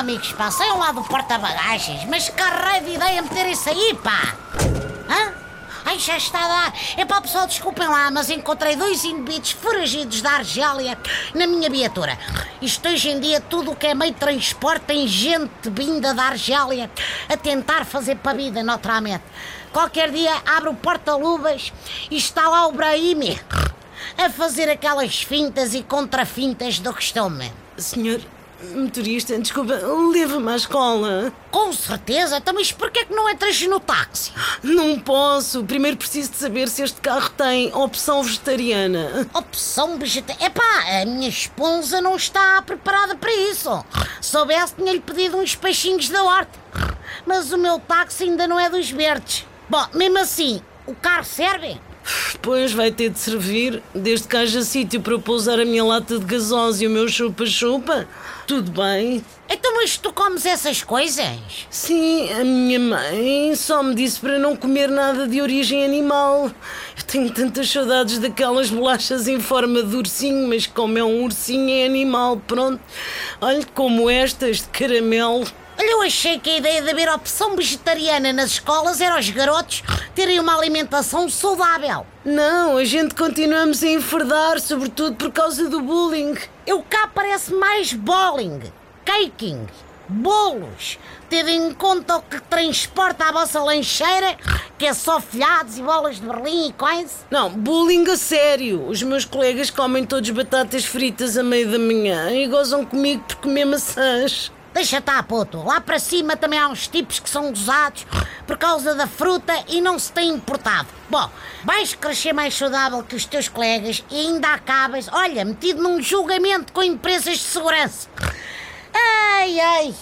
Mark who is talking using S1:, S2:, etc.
S1: amigos, pá, saiam lá do porta-bagagens, mas que raio de ideia meter isso aí, pá! Hã? Ai, já está a dar. É pá, pessoal, desculpem lá, mas encontrei dois indivíduos foragidos da Argélia na minha viatura. Isto hoje em dia, tudo o que é meio de transporte, tem gente vinda da Argélia a tentar fazer para a vida, naturalmente. Qualquer dia abre o porta-luvas e está lá o Brahimi a fazer aquelas fintas e contrafintas do costume.
S2: Senhor motorista, desculpa, leva-me à escola.
S1: Com certeza, então mas porquê que não entras no táxi?
S2: Não posso. Primeiro preciso de saber se este carro tem opção vegetariana.
S1: Opção vegetariana? Epá, a minha esposa não está preparada para isso. Soubesse, tinha-lhe pedido uns peixinhos da horta. Mas o meu táxi ainda não é dos verdes. Bom, mesmo assim, o carro serve?
S2: Pois vai ter de servir, desde que haja sítio para eu pousar a minha lata de gasosa e o meu chupa-chupa. Tudo bem.
S1: Então, mas tu comes essas coisas?
S2: Sim, a minha mãe só me disse para não comer nada de origem animal. Eu tenho tantas saudades daquelas bolachas em forma de ursinho, mas como é um ursinho é animal, pronto. Olha, como estas de caramelo.
S1: Olha, eu achei que a ideia de haver opção vegetariana nas escolas era os garotos terem uma alimentação saudável.
S2: Não, a gente continuamos a enfardar, sobretudo por causa do bullying.
S1: Eu cá parece mais bowling, caking, bolos, tendo em conta o que transporta a vossa lancheira, que é só folhados e bolas de berlim e coisa.
S2: Não, bullying a sério. Os meus colegas comem todos batatas fritas a meio da manhã e gozam comigo por comer maçãs.
S1: Deixa estar, puto. Lá para cima também há uns tipos que são gozados por causa da fruta e não se têm importado. Bom, vais crescer mais saudável que os teus colegas e ainda acabas, olha, metido num julgamento com empresas de segurança. Ai, ai.